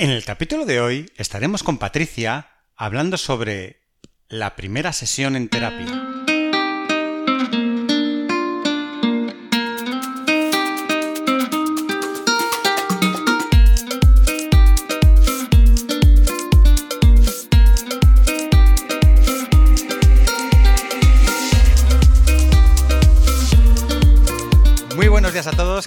En el capítulo de hoy estaremos con Patricia hablando sobre la primera sesión en terapia.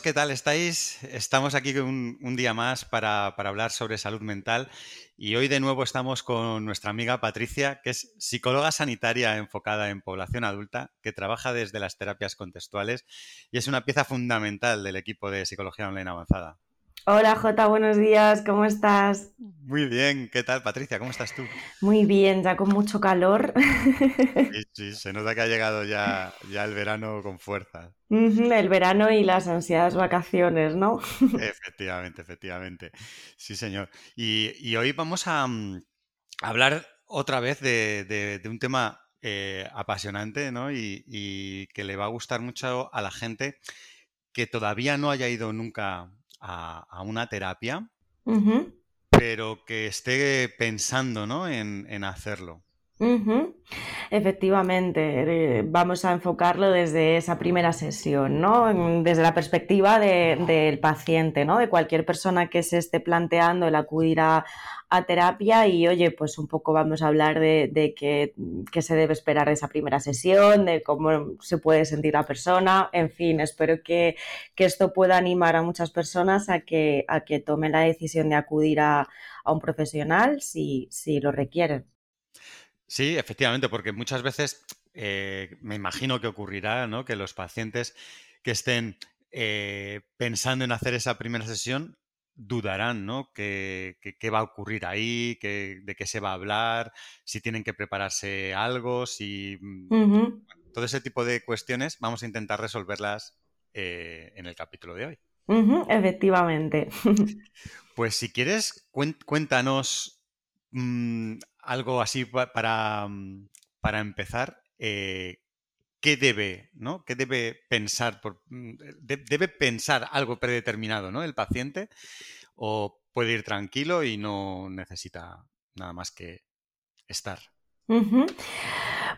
¿Qué tal estáis? Estamos aquí un, un día más para, para, hablar sobre salud mental y hoy de nuevo estamos con nuestra amiga Patricia, que es psicóloga sanitaria enfocada en población adulta, que trabaja desde las terapias contextuales y es una pieza fundamental del equipo de Psicología Online Avanzada. Hola Jota, buenos días, ¿cómo estás? Muy bien, ¿qué tal Patricia? ¿Cómo estás tú? Muy bien, ya con mucho calor. Sí, sí, se nota que ha llegado ya, ya el verano con fuerza. El verano y las ansiadas vacaciones, ¿no? Efectivamente, efectivamente. Sí, señor. Y, hoy vamos a, mm, hablar otra vez de, un tema eh, apasionante, ¿no? Y, y que le va a gustar mucho a la gente que todavía no haya ido nunca a, una terapia, pero que esté pensando ¿no? en, hacerlo. Efectivamente, eh, vamos a enfocarlo desde esa primera sesión, ¿no? Desde la perspectiva del paciente, ¿no? De cualquier persona que se esté planteando el acudir a, terapia y oye, pues un poco vamos a hablar de, qué, se debe esperar de esa primera sesión, de cómo se puede sentir la persona, en fin, espero que, esto pueda animar a muchas personas a que, a que tomen la decisión de acudir a, un profesional si, si lo requieren. Sí, efectivamente, porque muchas veces eh, me imagino que ocurrirá, ¿no? Que los pacientes que estén eh, pensando en hacer esa primera sesión dudarán, ¿no? ¿Qué, va a ocurrir ahí? ¿De qué se va a hablar? Si tienen que prepararse algo, si... Mm, todo ese tipo de cuestiones vamos a intentar resolverlas eh, en el capítulo de hoy. efectivamente. Pues si quieres, cuéntanos mm, algo así para, mm, para empezar. Eh, ¿Qué debe, ¿no? ¿Qué debe pensar? Por, debe pensar algo predeterminado, ¿no? El paciente o puede ir tranquilo y no necesita nada más que estar.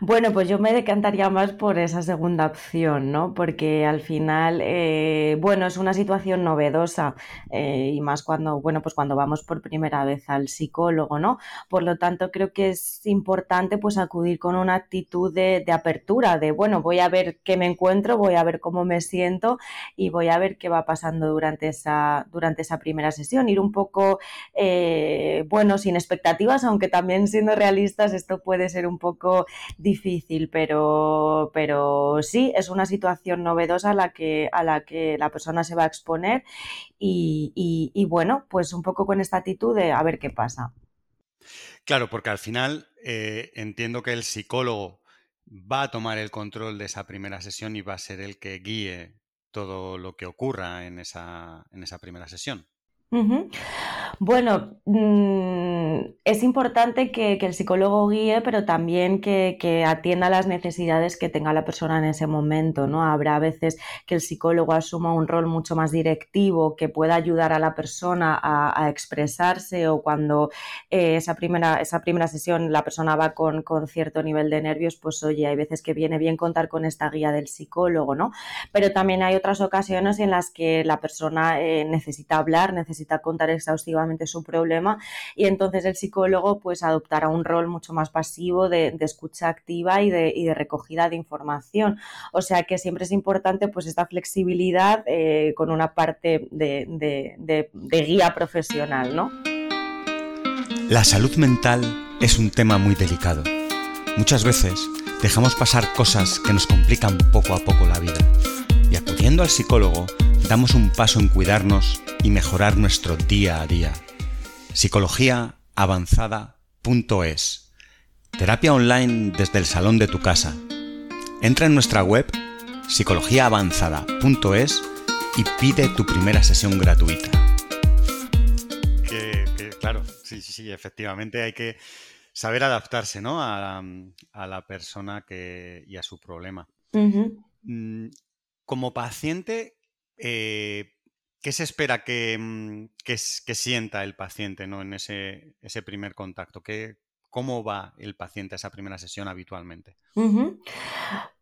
Bueno, pues yo me decantaría más por esa segunda opción, ¿no? Porque al final, eh, bueno, es una situación novedosa eh, y más cuando, bueno, pues cuando vamos por primera vez al psicólogo, ¿no? Por lo tanto, creo que es importante pues acudir con una actitud de, apertura, de, bueno, voy a ver qué me encuentro, voy a ver cómo me siento y voy a ver qué va pasando durante esa, durante esa primera sesión. Ir un poco, eh, bueno, sin expectativas, aunque también siendo realistas esto puede ser un poco difícil, pero, pero sí, es una situación novedosa a la que, a la, que la persona se va a exponer y, bueno, pues un poco con esta actitud de a ver qué pasa. Claro, porque al final eh, entiendo que el psicólogo va a tomar el control de esa primera sesión y va a ser el que guíe todo lo que ocurra en esa, en esa primera sesión. Bueno, mm, es importante que, el psicólogo guíe, pero también que, atienda las necesidades que tenga la persona en ese momento, ¿no? Habrá veces que el psicólogo asuma un rol mucho más directivo, que pueda ayudar a la persona a, expresarse o cuando eh, esa, primera, esa primera sesión la persona va con, cierto nivel de nervios, pues oye, hay veces que viene bien contar con esta guía del psicólogo, ¿no? Pero también hay otras ocasiones en las que la persona eh, necesita hablar, necesita contar exhaustivamente su problema y entonces el psicólogo pues adoptará un rol mucho más pasivo de, escucha activa y de, recogida de información. O sea que siempre es importante pues esta flexibilidad eh, con una parte de, guía profesional, ¿no? La salud mental es un tema muy delicado. Muchas veces dejamos pasar cosas que nos complican poco a poco la vida. Y acudiendo al psicólogo, damos un paso en cuidarnos y mejorar nuestro día a día. Psicologiaavanzada.es Terapia online desde el salón de tu casa. Entra en nuestra web psicologiaavanzada.es y pide tu primera sesión gratuita. claro, sí, sí, sí, efectivamente hay que saber adaptarse ¿no? a, la persona que, y a su problema. Mm, como paciente, eh, ¿qué se espera que, mm, que, sienta el paciente ¿no? en ese, ese primer contacto? ¿Qué, ¿Cómo va el paciente a esa primera sesión habitualmente?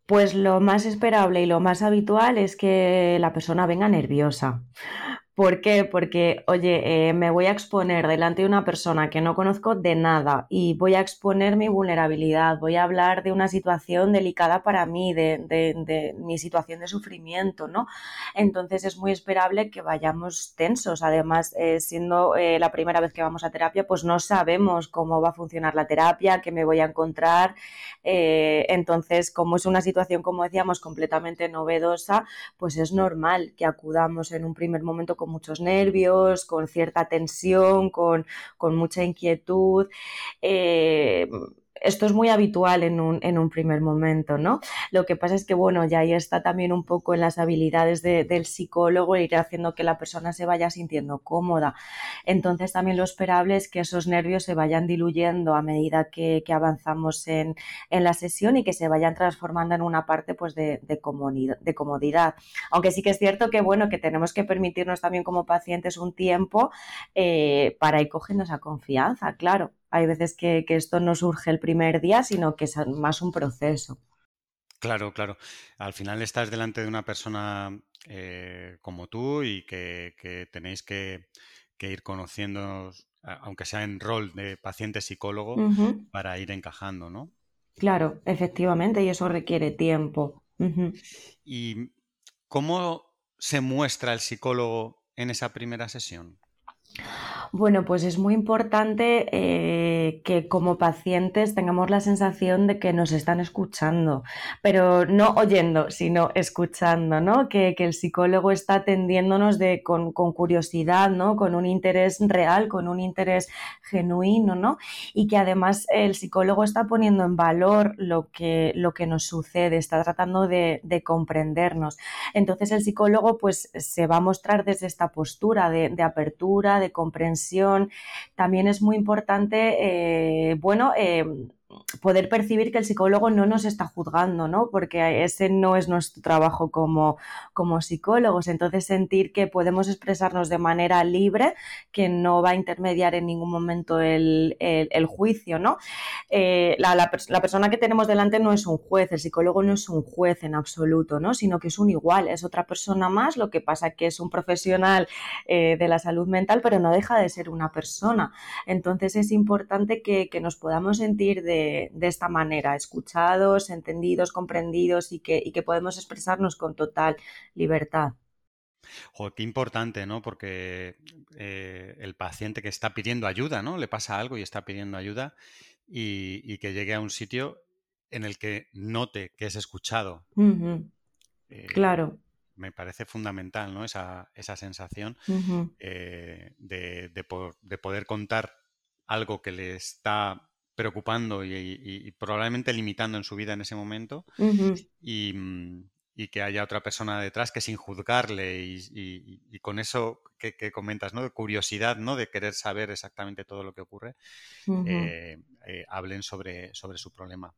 Pues lo más esperable y lo más habitual es que la persona venga nerviosa. ¿Por qué? Porque, oye, eh, me voy a exponer delante de una persona que no conozco de nada y voy a exponer mi vulnerabilidad, voy a hablar de una situación delicada para mí, de, mi situación de sufrimiento, ¿no? Entonces es muy esperable que vayamos tensos. Además, eh, siendo eh, la primera vez que vamos a terapia, pues no sabemos cómo va a funcionar la terapia, qué me voy a encontrar. entonces, como es una situación, como decíamos, completamente novedosa, pues es normal que acudamos en un primer momento con muchos nervios, con cierta tensión, con, con mucha inquietud. Eh, esto es muy habitual en un, en un, primer momento, ¿no? Lo que pasa es que, bueno, ya ahí está también un poco en las habilidades del psicólogo ir haciendo que la persona se vaya sintiendo cómoda. Entonces, también lo esperable es que esos nervios se vayan diluyendo a medida que, avanzamos en, la sesión y que se vayan transformando en una parte, pues, de, de, comodidad, Aunque sí que es cierto que, bueno, que tenemos que permitirnos también como pacientes un tiempo eh, para ir cogiendo esa confianza, claro hay veces que, esto no surge el primer día, sino que es más un proceso. Claro, claro. Al final estás delante de una persona eh, como tú y que, tenéis que, ir conociendo, aunque sea en rol de paciente psicólogo, para ir encajando, ¿no? Claro, efectivamente, y eso requiere tiempo. ¿Y cómo se muestra el psicólogo en esa primera sesión? Bueno, pues es muy importante eh, que como pacientes tengamos la sensación de que nos están escuchando, pero no oyendo, sino escuchando, ¿no? Que, el psicólogo está atendiéndonos de, con, curiosidad, ¿no? Con un interés real, con un interés genuino, ¿no? Y que además el psicólogo está poniendo en valor lo que, lo que nos sucede, está tratando de, comprendernos. Entonces el psicólogo pues se va a mostrar desde esta postura de, de apertura, de comprensión. También es muy importante, eh, bueno, eh, poder percibir que el psicólogo no nos está juzgando, ¿no? Porque ese no es nuestro trabajo como, como psicólogos. Entonces, sentir que podemos expresarnos de manera libre, que no va a intermediar en ningún momento el, juicio, ¿no? Eh, la, persona que tenemos delante no es un juez, el psicólogo no es un juez en absoluto, ¿no? Sino que es un igual, es otra persona más, lo que pasa que es un profesional eh, de la salud mental, pero no deja de ser una persona. Entonces, es importante que nos podamos sentir de de, esta manera, escuchados, entendidos, comprendidos y que, que podemos expresarnos con total libertad. qué importante, ¿no? Porque eh, el paciente que está pidiendo ayuda, ¿no? Le pasa algo y está pidiendo ayuda y, que llegue a un sitio en el que note que es escuchado. Eh, claro. Me parece fundamental, ¿no? Esa, sensación eh, de, de, poder contar algo que le está preocupando y, probablemente limitando en su vida en ese momento mm, y, que haya otra persona detrás que sin juzgarle y, con eso que, comentas, ¿no? De curiosidad, ¿no? De querer saber exactamente todo lo que ocurre, eh, eh, hablen sobre, sobre su problema.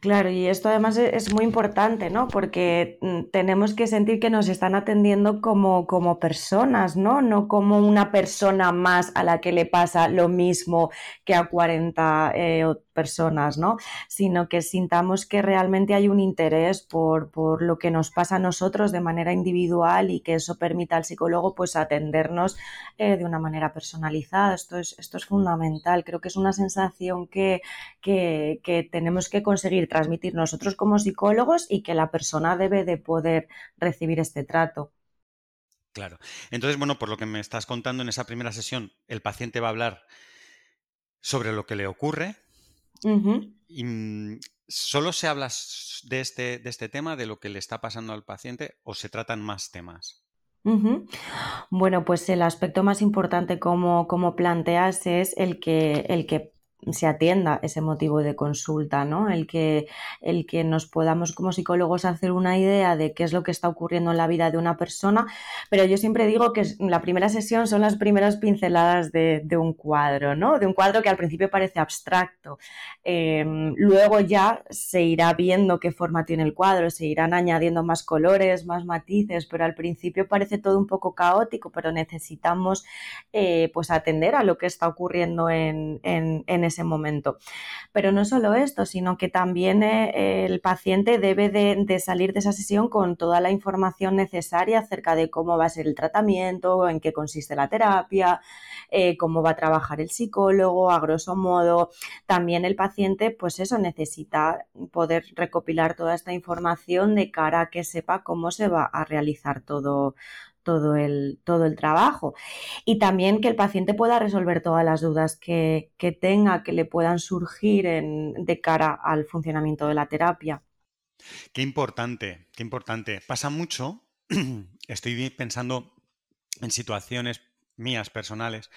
Claro, y esto además e-, es muy importante, ¿no? Porque mm, tenemos que sentir que nos están atendiendo como, como personas, ¿no? No como una persona más a la que le pasa lo mismo que a 40 eh, personas, ¿no? Sino que sintamos que realmente hay un interés por, por, lo que nos pasa a nosotros de manera individual y que eso permita al psicólogo pues atendernos eh, de una manera personalizada. Esto es, esto es fundamental. Creo que es una sensación que, que, que tenemos que conseguir transmitir nosotros como psicólogos y que la persona debe de poder recibir este trato. Claro. Entonces, bueno, por lo que me estás contando en esa primera sesión, el paciente va a hablar sobre lo que le ocurre. Y mm, solo se habla de este, de este tema, de lo que le está pasando al paciente, o se tratan más temas. Bueno, pues el aspecto más importante como, como planteas es el que, el que se atienda ese motivo de consulta, ¿no? El que, el que nos podamos como psicólogos hacer una idea de qué es lo que está ocurriendo en la vida de una persona, pero yo siempre digo que la primera sesión son las primeras pinceladas de, un cuadro, ¿no? De un cuadro que al principio parece abstracto. Em, luego ya se irá viendo qué forma tiene el cuadro, se irán añadiendo más colores, más matices, pero al principio parece todo un poco caótico, pero necesitamos eh, pues atender a lo que está ocurriendo en, en, en ese momento. Pero no solo esto, sino que también eh, el paciente debe de, salir de esa sesión con toda la información necesaria acerca de cómo va a ser el tratamiento, en qué consiste la terapia, eh, cómo va a trabajar el psicólogo, a grosso modo. También el paciente, pues eso, necesita poder recopilar toda esta información de cara a que sepa cómo se va a realizar todo, todo el, todo el trabajo. Y también que el paciente pueda resolver todas las dudas que, tenga, que le puedan surgir de cara al funcionamiento de la terapia. Qué importante, qué importante. Pasa mucho, estoy pensando en situaciones mías personales,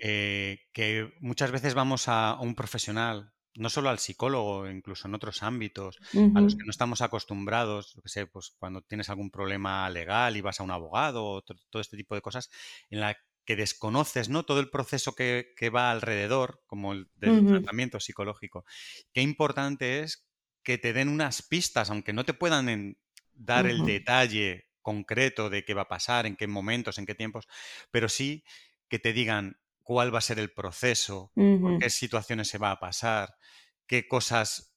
eh, que muchas veces vamos a un profesional no solo al psicólogo, incluso en otros ámbitos, a los que no estamos acostumbrados, que sé, pues cuando tienes algún problema legal y vas a un abogado, o todo este tipo de cosas, en la que desconoces ¿no? todo el proceso que, va alrededor, como el del tratamiento psicológico. Qué importante es que te den unas pistas, aunque no te puedan dar el detalle concreto de qué va a pasar, en qué momentos, en qué tiempos, pero sí que te digan, cuál va a ser el proceso, por qué situaciones se va a pasar, qué cosas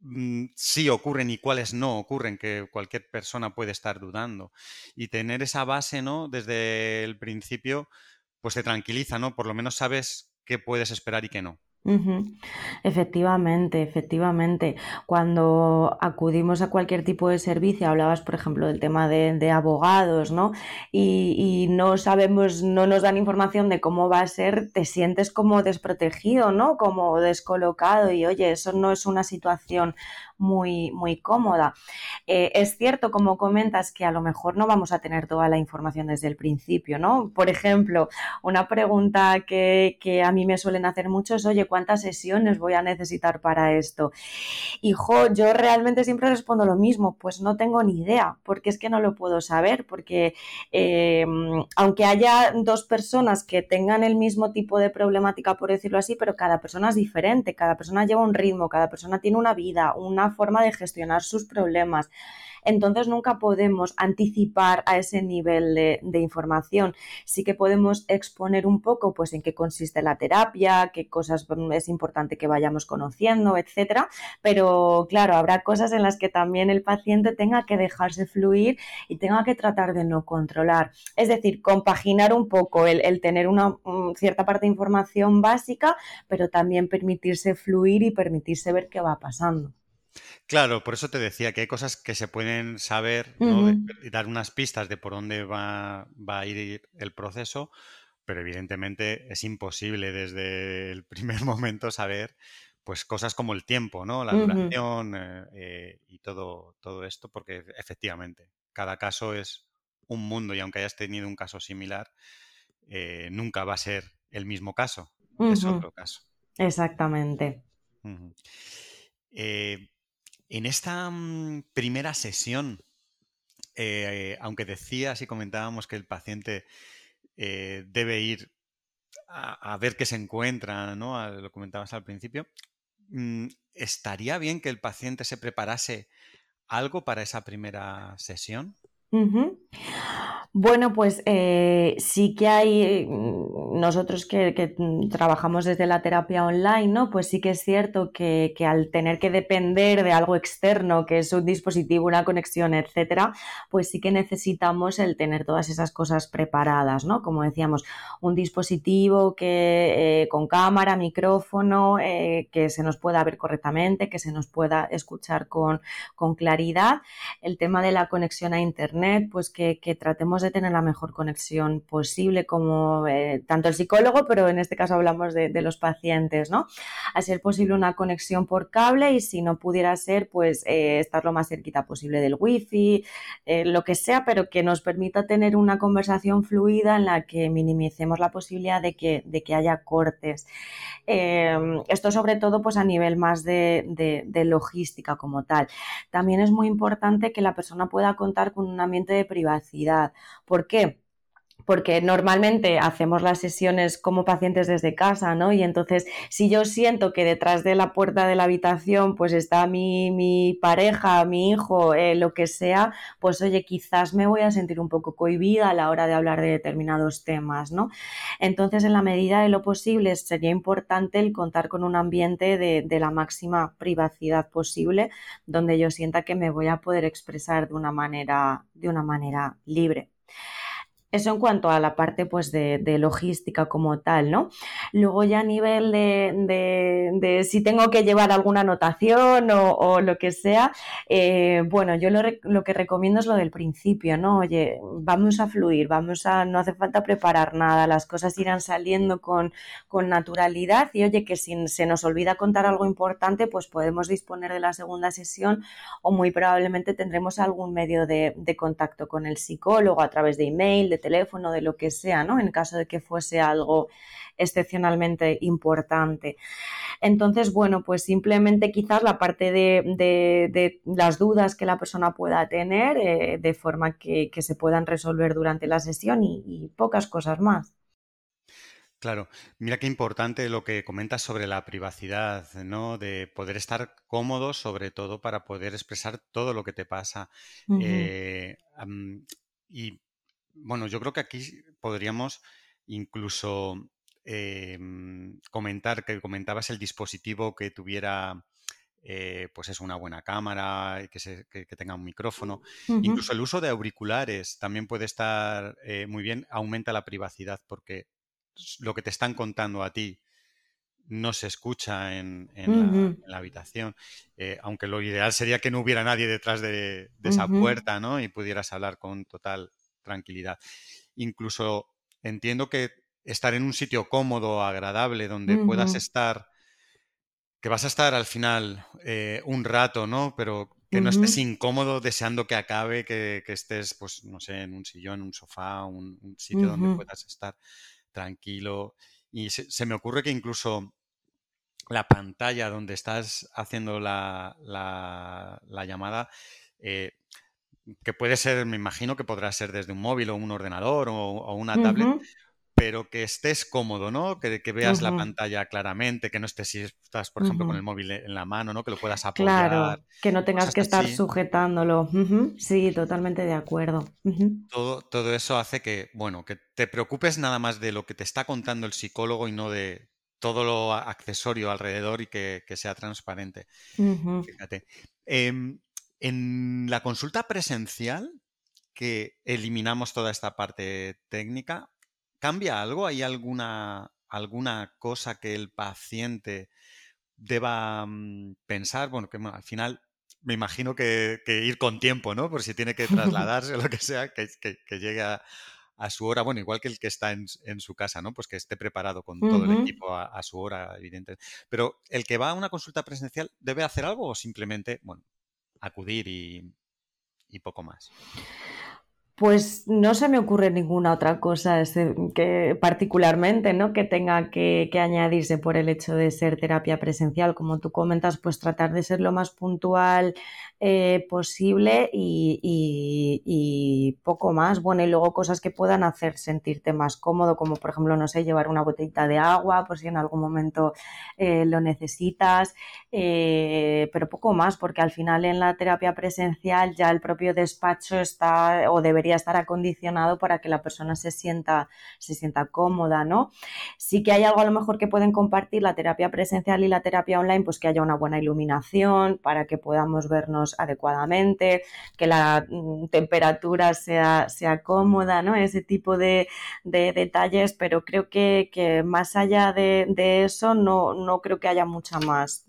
mm, sí ocurren y cuáles no ocurren, que cualquier persona puede estar dudando. Y tener esa base, ¿no? Desde el principio, pues te tranquiliza, ¿no? Por lo menos sabes qué puedes esperar y qué no. Efectivamente, efectivamente. Cuando acudimos a cualquier tipo de servicio, hablabas, por ejemplo, del tema de, abogados, ¿no? Y, no sabemos, no nos dan información de cómo va a ser, te sientes como desprotegido, ¿no? Como descolocado y oye, eso no es una situación muy, muy cómoda. Eh, es cierto, como comentas, que a lo mejor no vamos a tener toda la información desde el principio, ¿no? Por ejemplo, una pregunta que, que a mí me suelen hacer mucho es, oye, ¿cuántas sesiones voy a necesitar para esto? Hijo, yo realmente siempre respondo lo mismo, pues no tengo ni idea, porque es que no lo puedo saber, porque em, aunque haya dos personas que tengan el mismo tipo de problemática, por decirlo así, pero cada persona es diferente, cada persona lleva un ritmo, cada persona tiene una vida, una forma de gestionar sus problemas. Entonces nunca podemos anticipar a ese nivel de, información. Sí que podemos exponer un poco pues en qué consiste la terapia, qué cosas es importante que vayamos conociendo, etcétera. Pero claro, habrá cosas en las que también el paciente tenga que dejarse fluir y tenga que tratar de no controlar. Es decir, compaginar un poco el, el tener una cierta parte de información básica, pero también permitirse fluir y permitirse ver qué va pasando. Claro, por eso te decía que hay cosas que se pueden saber y dar unas pistas de por dónde va, a ir el proceso, pero evidentemente es imposible desde el primer momento saber pues cosas como el tiempo, ¿no? La duración eh, eh, y todo, todo esto, porque efectivamente cada caso es un mundo y aunque hayas tenido un caso similar, eh, nunca va a ser el mismo caso, es otro caso. Exactamente. En esta mm, primera sesión, eh, aunque decías y comentábamos que el paciente eh, debe ir a, ver qué se encuentra, ¿no? lo comentabas al principio, mm, ¿estaría bien que el paciente se preparase algo para esa primera sesión? Bueno, pues eh, sí que hay, mm, nosotros que, trabajamos desde la terapia online, ¿no? Pues sí que es cierto que, al tener que depender de algo externo, que es un dispositivo, una conexión, etcétera, pues sí que necesitamos el tener todas esas cosas preparadas, ¿no? Como decíamos, un dispositivo que eh, con cámara, micrófono, eh, que se nos pueda ver correctamente, que se nos pueda escuchar con, con claridad. El tema de la conexión a internet, pues que, que tratemos de tener la mejor conexión posible como eh, tanto el psicólogo, pero en este caso hablamos de, los pacientes, ¿no? A ser posible una conexión por cable y si no pudiera ser, pues eh, estar lo más cerquita posible del wifi, eh, lo que sea, pero que nos permita tener una conversación fluida en la que minimicemos la posibilidad de que, de que haya cortes. esto sobre todo pues a nivel más de, de logística como tal. También es muy importante que la persona pueda contar con un ambiente de privacidad. ¿Por qué? Porque normalmente hacemos las sesiones como pacientes desde casa, ¿no? Y entonces, si yo siento que detrás de la puerta de la habitación pues está mi, pareja, mi hijo, eh, lo que sea, pues oye, quizás me voy a sentir un poco cohibida a la hora de hablar de determinados temas, ¿no? Entonces, en la medida de lo posible, sería importante el contar con un ambiente de, de la máxima privacidad posible, donde yo sienta que me voy a poder expresar de una manera, de una manera libre. Eso en cuanto a la parte pues, de, logística como tal, ¿no? Luego ya a nivel de, si tengo que llevar alguna anotación o, lo que sea, eh, bueno, yo lo, que recomiendo es lo del principio, ¿no? Oye, vamos a fluir, vamos a, no hace falta preparar nada, las cosas irán saliendo con, naturalidad y oye, que si se nos olvida contar algo importante, pues podemos disponer de la segunda sesión o muy probablemente tendremos algún medio de, contacto con el psicólogo a través de email, de teléfono, de lo que sea, ¿no? En caso de que fuese algo excepcionalmente importante. Entonces, bueno, pues simplemente quizás la parte de, las dudas que la persona pueda tener eh, de forma que, se puedan resolver durante la sesión y, pocas cosas más. Claro, mira qué importante lo que comentas sobre la privacidad, ¿no? De poder estar cómodo, sobre todo para poder expresar todo lo que te pasa. Eh, y bueno, yo creo que aquí podríamos incluso em, comentar que comentabas el dispositivo que tuviera eh, pues es una buena cámara y que, se, tenga un micrófono. Incluso el uso de auriculares también puede estar eh, muy bien, aumenta la privacidad porque lo que te están contando a ti no se escucha en, la, habitación. Eh, aunque lo ideal sería que no hubiera nadie detrás de, de esa puerta, ¿no? Y pudieras hablar con total tranquilidad. Incluso entiendo que estar en un sitio cómodo, agradable, donde puedas estar, que vas a estar al final eh, un rato, ¿no? Pero que no estés incómodo deseando que acabe, que, estés, pues, no sé, en un sillón, un sofá, un, sitio donde puedas estar tranquilo. Y se, me ocurre que incluso la pantalla donde estás haciendo la, llamada, eh, que puede ser, me imagino que podrá ser desde un móvil o un ordenador o, una tablet, pero que estés cómodo, ¿no? Que, veas la pantalla claramente, que no estés si estás, por ejemplo, con el móvil en la mano, ¿no? Que lo puedas apoyar. Claro, que no tengas que estar sujetándolo. Sí, totalmente de acuerdo. todo, todo eso hace que, bueno, que te preocupes nada más de lo que te está contando el psicólogo y no de todo lo accesorio alrededor y que, sea transparente. Fíjate. Em, en la consulta presencial, que eliminamos toda esta parte técnica, ¿cambia algo? ¿Hay alguna, alguna cosa que el paciente deba mm, pensar? Bueno, que al final me imagino que, ir con tiempo, ¿no? Por si tiene que trasladarse o lo que sea, que, llegue a, su hora, bueno, igual que el que está en, su casa, ¿no? Pues que esté preparado con todo el equipo a, a, su hora, evidente. Pero el que va a una consulta presencial, ¿debe hacer algo o simplemente, bueno, acudir y, poco más. Pues no se me ocurre ninguna otra cosa que particularmente ¿no? que tenga que, añadirse por el hecho de ser terapia presencial. Como tú comentas, pues tratar de ser lo más puntual eh, posible y, poco más. Bueno, y luego cosas que puedan hacer sentirte más cómodo, como por ejemplo, no sé, llevar una botellita de agua por si en algún momento eh, lo necesitas, eh, pero poco más, porque al final en la terapia presencial ya el propio despacho está o debería estar acondicionado para que la persona se sienta, se sienta cómoda, ¿no? Sí que hay algo a lo mejor que pueden compartir la terapia presencial y la terapia online, pues que haya una buena iluminación para que podamos vernos adecuadamente, que la mm, temperatura sea, sea cómoda, ¿no? Ese tipo de, detalles, pero creo que, más allá de, de eso no, no creo que haya mucha más,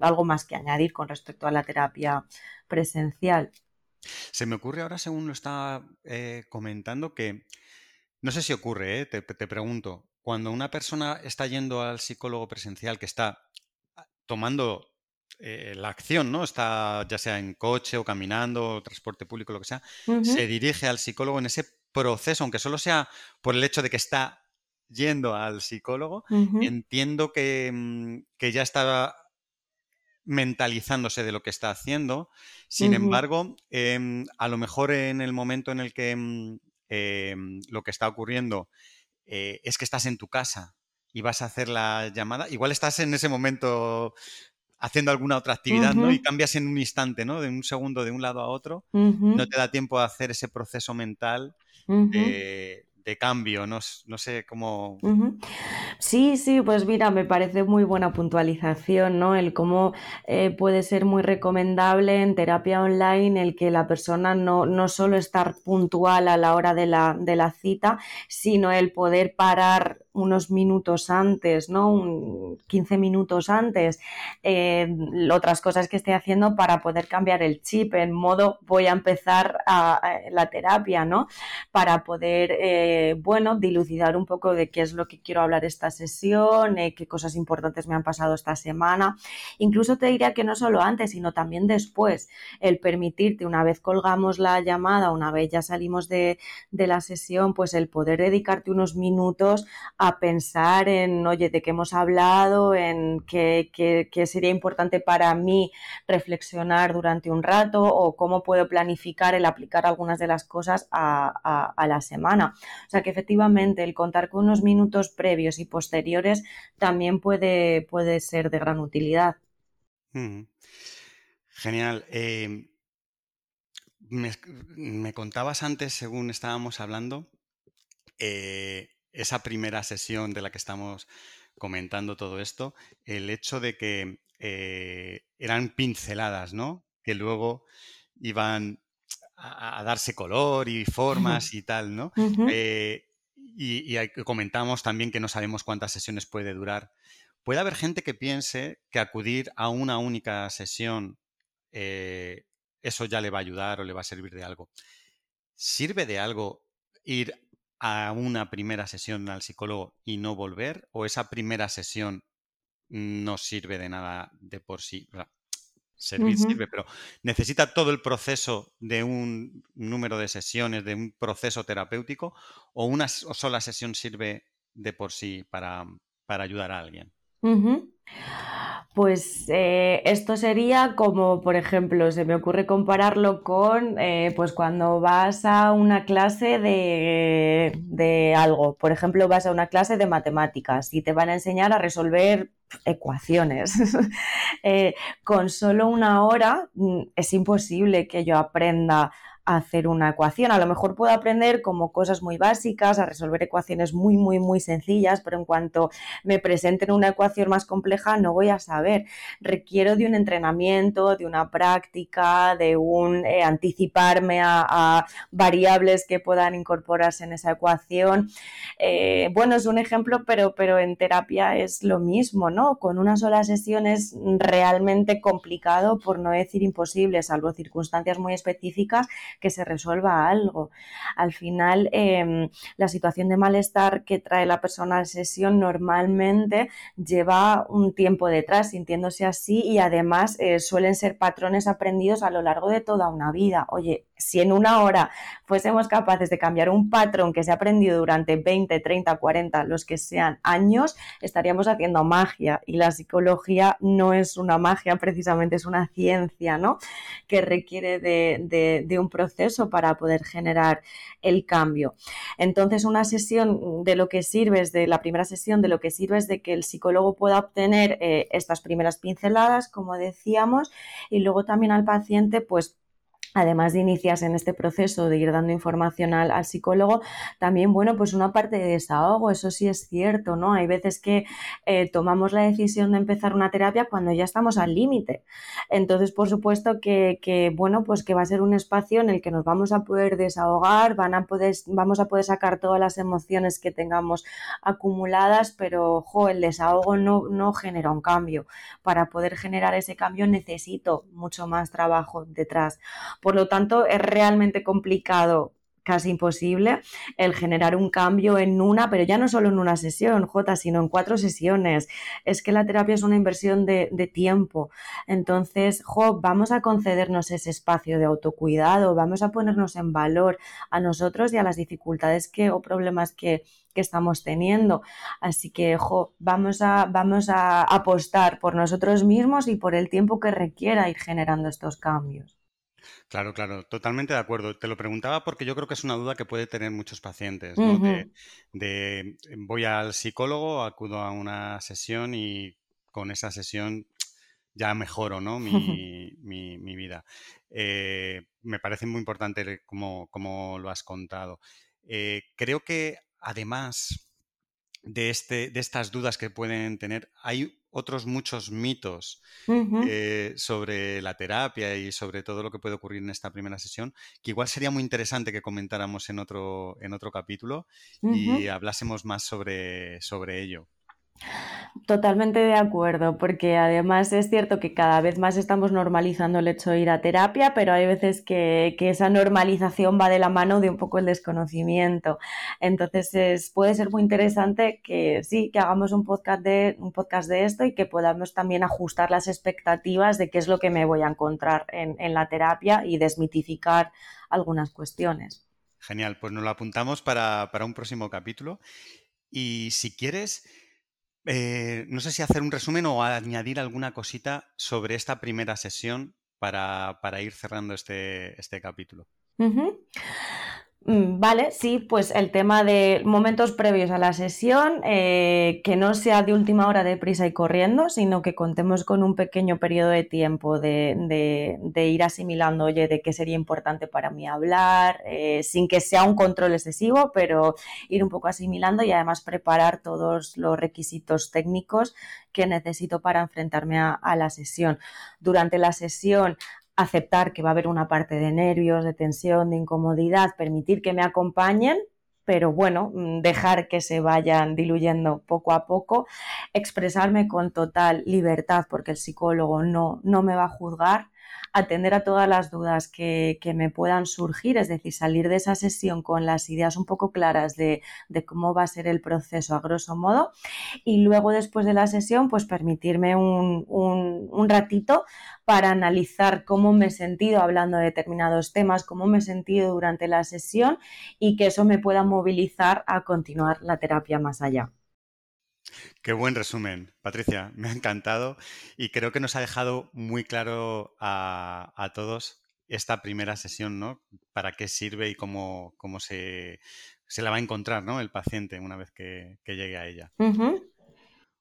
algo más que añadir con respecto a la terapia presencial. Se me ocurre ahora, según lo estaba eh, comentando, que no sé si ocurre, eh, te, pregunto, cuando una persona está yendo al psicólogo presencial que está ah, tomando eh, la acción, ¿no? Está ya sea en coche o caminando, o transporte público, lo que sea, se dirige al psicólogo en ese proceso, aunque solo sea por el hecho de que está yendo al psicólogo, entiendo que, mm, que, ya está mentalizándose de lo que está haciendo. Sin embargo, em, a lo mejor en el momento en el que mm, em, lo que está ocurriendo eh, es que estás en tu casa y vas a hacer la llamada, igual estás en ese momento haciendo alguna otra actividad, ¿no? Y cambias en un instante, ¿no? De un segundo de un lado a otro, no te da tiempo a hacer ese proceso mental de cambio, no, no sé cómo... Sí, sí, pues mira, me parece muy buena puntualización, ¿no? El cómo eh, puede ser muy recomendable en terapia online el que la persona no, no solo estar puntual a la hora de la, de la cita, sino el poder parar unos minutos antes, ¿no? Un 15 minutos antes, eh, otras cosas que esté haciendo para poder cambiar el chip en modo voy a empezar la terapia, ¿no? Para poder, eh, bueno, dilucidar un poco de qué es lo que quiero hablar esta sesión, eh, qué cosas importantes me han pasado esta semana. Incluso te diría que no solo antes, sino también después, el permitirte, una vez colgamos la llamada, una vez ya salimos de, de la sesión, pues el poder dedicarte unos minutos a pensar en, oye, de qué hemos hablado, en qué, sería importante para mí reflexionar durante un rato o cómo puedo planificar el aplicar algunas de las cosas a, la semana. O sea que efectivamente el contar con unos minutos previos y posteriores también puede, puede ser de gran utilidad. Genial. Eh, me, contabas antes, según estábamos hablando, eh, esa primera sesión de la que estamos comentando todo esto, el hecho de que eh, eran pinceladas, ¿no? Que luego iban a, darse color y formas y tal, ¿no? Eh, y, comentamos también que no sabemos cuántas sesiones puede durar. Puede haber gente que piense que acudir a una única sesión, eh, eso ya le va a ayudar o le va a servir de algo. ¿Sirve de algo ir a una primera sesión al psicólogo y no volver? ¿O esa primera sesión no sirve de nada de por sí? servir sirve, pero necesita todo el proceso de un número de sesiones, de un proceso terapéutico, o una sola sesión sirve de por sí para, ayudar a alguien. Pues eh, esto sería como, por ejemplo, se me ocurre compararlo con eh, pues cuando vas a una clase de, de, algo. Por ejemplo, vas a una clase de matemáticas y te van a enseñar a resolver ecuaciones. Eh, con solo una hora mm, es imposible que yo aprenda hacer una ecuación. A lo mejor puedo aprender como cosas muy básicas, a resolver ecuaciones muy, muy, muy sencillas, pero en cuanto me presenten una ecuación más compleja no voy a saber. Requiero de un entrenamiento, de una práctica, de un eh, anticiparme a, variables que puedan incorporarse en esa ecuación. Eh, bueno, es un ejemplo, pero, pero en terapia es lo mismo, ¿no? Con una sola sesión es realmente complicado, por no decir imposible, salvo circunstancias muy específicas que se resuelva algo. Al final, em, la situación de malestar que trae la persona a sesión normalmente lleva un tiempo detrás sintiéndose así y además eh, suelen ser patrones aprendidos a lo largo de toda una vida. Oye, si en una hora fuésemos capaces de cambiar un patrón que se ha aprendido durante 20, 30, 40, los que sean años, estaríamos haciendo magia y la psicología no es una magia, precisamente es una ciencia, ¿no? Que requiere de, un proceso para poder generar el cambio. Entonces, una sesión de lo que sirve es de la primera sesión de lo que sirve es de que el psicólogo pueda obtener eh, estas primeras pinceladas, como decíamos, y luego también al paciente, pues además de iniciarse en este proceso de ir dando información al, psicólogo, también, bueno, pues una parte de desahogo, eso sí es cierto, ¿no? Hay veces que eh, tomamos la decisión de empezar una terapia cuando ya estamos al límite. Entonces, por supuesto que, bueno, pues que va a ser un espacio en el que nos vamos a poder desahogar, van a poder, vamos a poder sacar todas las emociones que tengamos acumuladas, pero, el desahogo no, no genera un cambio. Para poder generar ese cambio necesito mucho más trabajo detrás Por lo tanto, es realmente complicado casi imposible el generar un cambio en una, pero ya no solo en una sesión, J, sino en cuatro sesiones. Es que la terapia es una inversión de, tiempo. Entonces, jo, vamos a concedernos ese espacio de autocuidado, vamos a ponernos en valor a nosotros y a las dificultades que, o problemas que, que estamos teniendo. Así que, jo, vamos a, vamos a apostar por nosotros mismos y por el tiempo que requiera ir generando estos cambios. Claro, claro, totalmente de acuerdo. Te lo preguntaba porque yo creo que es una duda que puede tener muchos pacientes, ¿no? de, voy al psicólogo, acudo a una sesión y con esa sesión ya mejoro, ¿no? Mi, mi, vida. Eh, me parece muy importante como, como lo has contado. Eh, creo que además de, este, de estas dudas que pueden tener, hay otros muchos mitos eh, sobre la terapia y sobre todo lo que puede ocurrir en esta primera sesión, que igual sería muy interesante que comentáramos en otro, en otro capítulo y hablásemos más sobre, sobre ello. Totalmente de acuerdo, porque además es cierto que cada vez más estamos normalizando el hecho de ir a terapia, pero hay veces que, esa normalización va de la mano de un poco el desconocimiento. Entonces puede ser muy interesante que sí, que hagamos un podcast, de, un podcast de esto y que podamos también ajustar las expectativas de qué es lo que me voy a encontrar en, en la terapia y desmitificar algunas cuestiones. Genial, pues nos lo apuntamos para, para un próximo capítulo. Y si quieres, eh, no sé si hacer un resumen o añadir alguna cosita sobre esta primera sesión para, ir cerrando este, este capítulo. Vale, sí, pues el tema de momentos previos a la sesión, eh, que no sea de última hora de prisa y corriendo, sino que contemos con un pequeño periodo de tiempo de, ir asimilando, oye, de qué sería importante para mí hablar, eh, sin que sea un control excesivo, pero ir un poco asimilando y además preparar todos los requisitos técnicos que necesito para enfrentarme a la sesión. Durante la sesión aceptar que va a haber una parte de nervios, de tensión, de incomodidad, permitir que me acompañen, pero bueno, mm, dejar que se vayan diluyendo poco a poco, expresarme con total libertad porque el psicólogo no, no me va a juzgar atender a todas las dudas que, me puedan surgir, es decir, salir de esa sesión con las ideas un poco claras de, cómo va a ser el proceso a grosso modo y luego después de la sesión pues permitirme un, un ratito para analizar cómo me he sentido hablando de determinados temas, cómo me he sentido durante la sesión y que eso me pueda movilizar a continuar la terapia más allá. Qué buen resumen, Patricia, me ha encantado y creo que nos ha dejado muy claro a, todos esta primera sesión, ¿no? Para qué sirve y cómo, cómo se, la va a encontrar, ¿no? El paciente una vez que, llegue a ella.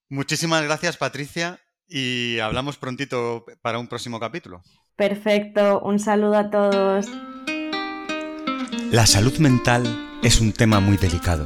Muchísimas gracias, Patricia, y hablamos prontito para un próximo capítulo. Perfecto, un saludo a todos. La salud mental es un tema muy delicado.